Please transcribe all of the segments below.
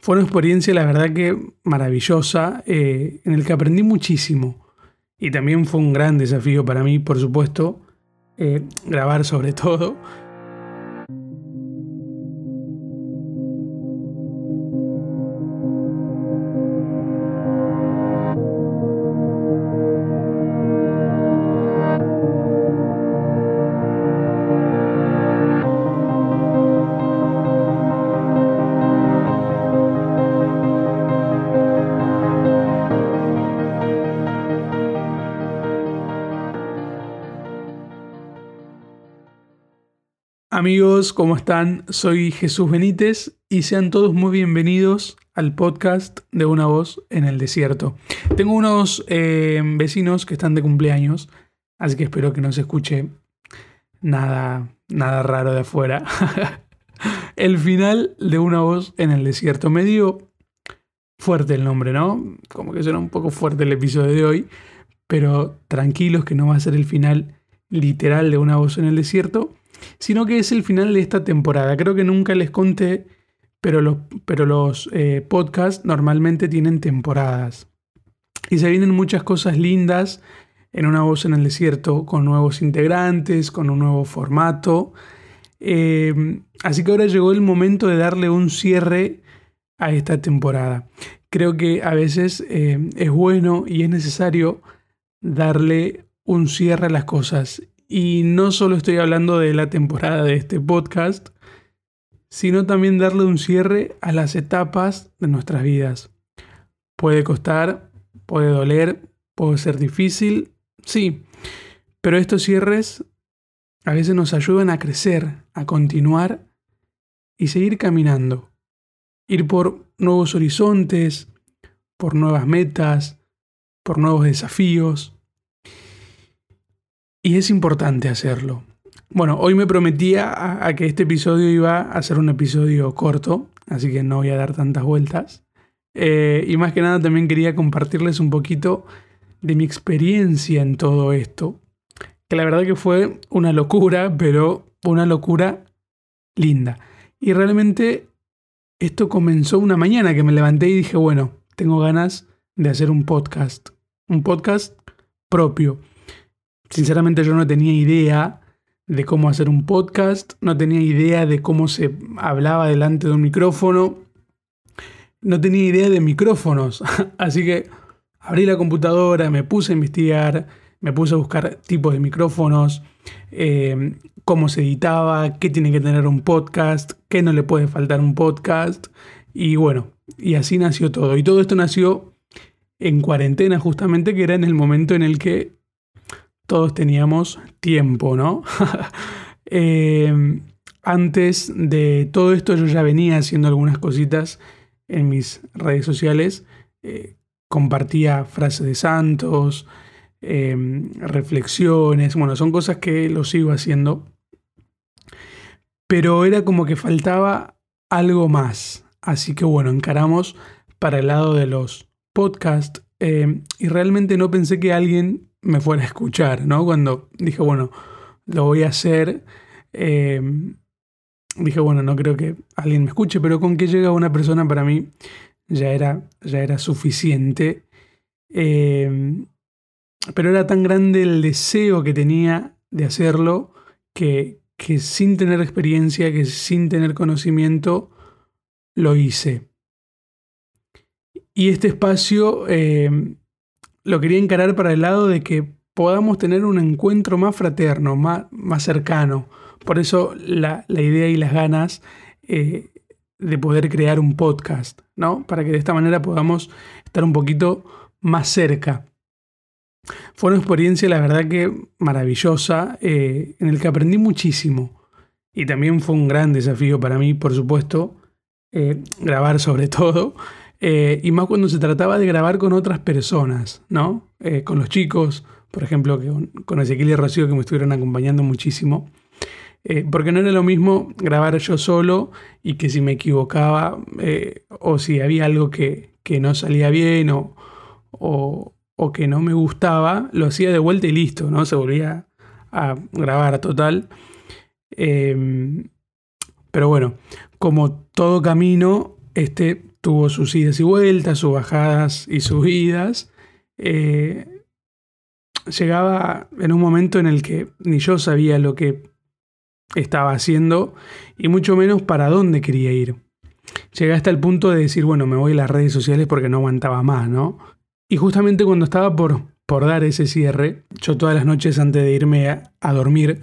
Fue una experiencia, la verdad que maravillosa, eh, en el que aprendí muchísimo. Y también fue un gran desafío para mí, por supuesto, eh, grabar sobre todo. Amigos, ¿cómo están? Soy Jesús Benítez y sean todos muy bienvenidos al podcast de Una Voz en el Desierto. Tengo unos eh, vecinos que están de cumpleaños, así que espero que no se escuche nada, nada raro de afuera. el final de Una Voz en el Desierto. Me dio fuerte el nombre, ¿no? Como que suena un poco fuerte el episodio de hoy, pero tranquilos que no va a ser el final literal de Una Voz en el Desierto sino que es el final de esta temporada. Creo que nunca les conté, pero los, pero los eh, podcasts normalmente tienen temporadas. Y se vienen muchas cosas lindas en una voz en el desierto, con nuevos integrantes, con un nuevo formato. Eh, así que ahora llegó el momento de darle un cierre a esta temporada. Creo que a veces eh, es bueno y es necesario darle un cierre a las cosas y no solo estoy hablando de la temporada de este podcast, sino también darle un cierre a las etapas de nuestras vidas. Puede costar, puede doler, puede ser difícil, sí, pero estos cierres a veces nos ayudan a crecer, a continuar y seguir caminando. Ir por nuevos horizontes, por nuevas metas, por nuevos desafíos. Y es importante hacerlo. Bueno, hoy me prometía que este episodio iba a ser un episodio corto, así que no voy a dar tantas vueltas. Eh, y más que nada también quería compartirles un poquito de mi experiencia en todo esto. Que la verdad que fue una locura, pero una locura linda. Y realmente esto comenzó una mañana que me levanté y dije, bueno, tengo ganas de hacer un podcast. Un podcast propio Sinceramente yo no tenía idea de cómo hacer un podcast, no tenía idea de cómo se hablaba delante de un micrófono, no tenía idea de micrófonos, así que abrí la computadora, me puse a investigar, me puse a buscar tipos de micrófonos, eh, cómo se editaba, qué tiene que tener un podcast, qué no le puede faltar un podcast, y bueno, y así nació todo. Y todo esto nació en cuarentena justamente, que era en el momento en el que todos teníamos tiempo, ¿no? Eh, antes de todo esto yo ya venía haciendo algunas cositas en mis redes sociales. Eh, compartía frases de santos, eh, reflexiones, bueno, son cosas que lo sigo haciendo. Pero era como que faltaba algo más. Así que bueno, encaramos para el lado de los podcasts y realmente no pensé que alguien me fuera a escuchar, ¿no? Cuando dije, bueno, lo voy a hacer, eh, dije, bueno, no creo que alguien me escuche, pero con que llega una persona para mí ya era, ya era suficiente. Eh, pero era tan grande el deseo que tenía de hacerlo que, que sin tener experiencia, que sin tener conocimiento, lo hice. Y este espacio eh, lo quería encarar para el lado de que podamos tener un encuentro más fraterno, más, más cercano. Por eso la, idea y las ganas eh, de poder crear un podcast, ¿no? Para que de esta manera podamos estar un poquito más cerca. Fue una experiencia, la verdad que maravillosa, eh, en el que aprendí muchísimo. Y también fue un gran desafío para mí, por supuesto, eh, grabar sobre todo. Eh, y más cuando se trataba de grabar con otras personas, ¿no? Eh, con los chicos, por ejemplo, con, Ezequiel y Rocío que me estuvieron acompañando muchísimo. Eh, porque no era lo mismo grabar yo solo y que si me equivocaba o si había algo que, no salía bien o, o, que no me gustaba, lo hacía de vuelta y listo, ¿no? Se volvía a grabar total. Em, pero bueno, como todo camino, este tuvo sus idas y vueltas, sus bajadas y subidas. Eh, llegaba en un momento en el que ni yo sabía lo que estaba haciendo y mucho menos para dónde quería ir. Llegué hasta el punto de decir, bueno, me voy a las redes sociales porque no aguantaba más, ¿no? Y justamente cuando estaba por, por dar ese cierre, yo todas las noches antes de irme a, a dormir,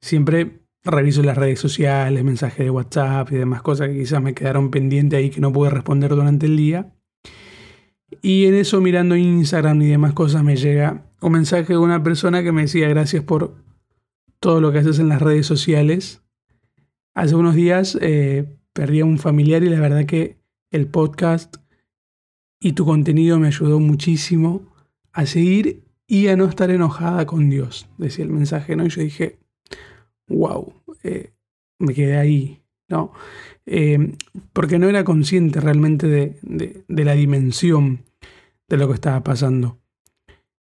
siempre reviso las redes sociales, mensajes de WhatsApp y demás cosas que quizás me quedaron pendientes ahí que no pude responder durante el día. Y en eso mirando Instagram y demás cosas me llega un mensaje de una persona que me decía gracias por todo lo que haces en las redes sociales. Hace unos días eh, perdí a un familiar y la verdad que el podcast y tu contenido me ayudó muchísimo a seguir y a no estar enojada con Dios, decía el mensaje, ¿no? Y yo dije, wow, eh, me quedé ahí, ¿no? Eh, porque no era consciente realmente de, de la dimensión de lo que estaba pasando.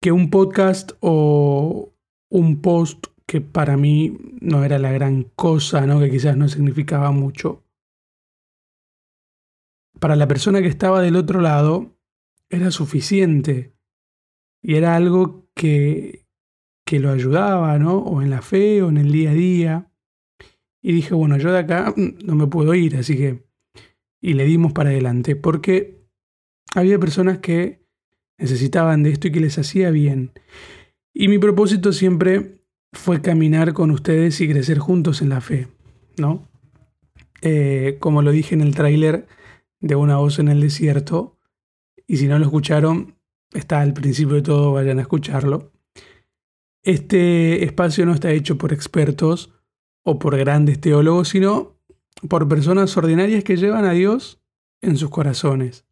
Que un podcast o un post que para mí no era la gran cosa, ¿no? que quizás no significaba mucho. Para la persona que estaba del otro lado era suficiente y era algo que, que lo ayudaba, ¿no? O en la fe o en el día a día. Y dije, bueno, yo de acá no me puedo ir, así que... Y le dimos para adelante, porque había personas que necesitaban de esto y que les hacía bien. Y mi propósito siempre fue caminar con ustedes y crecer juntos en la fe, ¿no? Eh, como lo dije en el tráiler de Una voz en el desierto, y si no lo escucharon, está al principio de todo, vayan a escucharlo. Este espacio no está hecho por expertos o por grandes teólogos, sino por personas ordinarias que llevan a Dios en sus corazones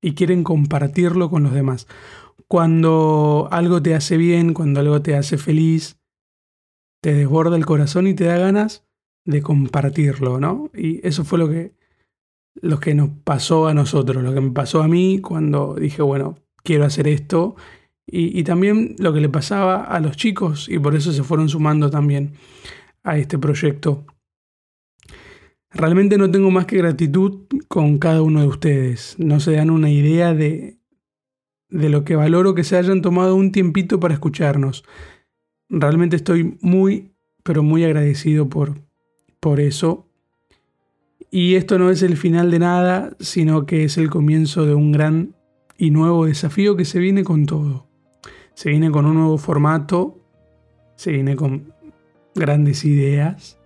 y quieren compartirlo con los demás. Cuando algo te hace bien, cuando algo te hace feliz, te desborda el corazón y te da ganas de compartirlo, ¿no? Y eso fue lo que, lo que nos pasó a nosotros, lo que me pasó a mí cuando dije, bueno, quiero hacer esto. Y, también lo que le pasaba a los chicos y por eso se fueron sumando también a este proyecto. Realmente no tengo más que gratitud con cada uno de ustedes. No se dan una idea de, de lo que valoro que se hayan tomado un tiempito para escucharnos. Realmente estoy muy, pero muy agradecido por, por eso. Y esto no es el final de nada, sino que es el comienzo de un gran y nuevo desafío que se viene con todo. Se viene con un nuevo formato, se viene con grandes ideas,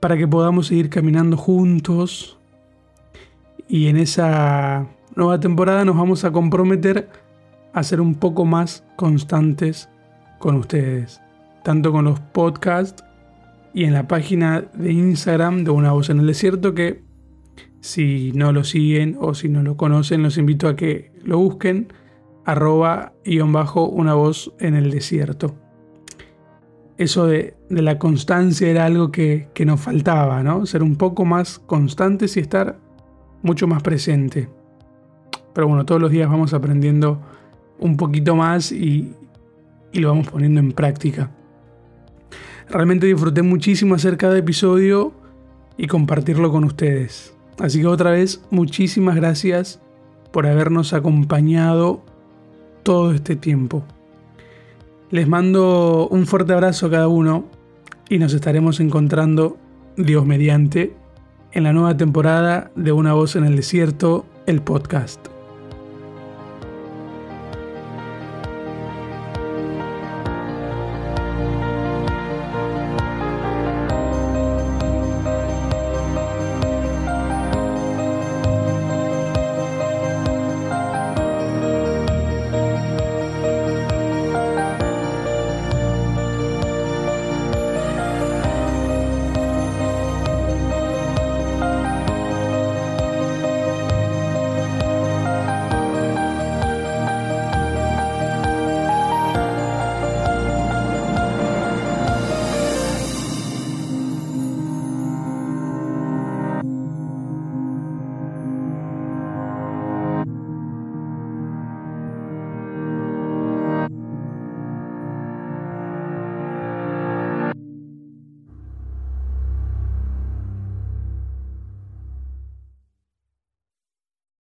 para que podamos seguir caminando juntos. Y en esa nueva temporada nos vamos a comprometer a ser un poco más constantes con ustedes, tanto con los podcasts y en la página de Instagram de Una Voz en el Desierto que si no lo siguen o si no lo conocen, los invito a que lo busquen arroba guion bajo una voz en el desierto. Eso de, la constancia era algo que, que, nos faltaba, ¿no? Ser un poco más constantes y estar mucho más presente. Pero bueno, todos los días vamos aprendiendo un poquito más y, y lo vamos poniendo en práctica. Realmente disfruté muchísimo hacer cada episodio y compartirlo con ustedes. Así que otra vez, muchísimas gracias por habernos acompañado todo este tiempo. Les mando un fuerte abrazo a cada uno y nos estaremos encontrando, Dios mediante, en la nueva temporada de Una voz en el desierto, el podcast.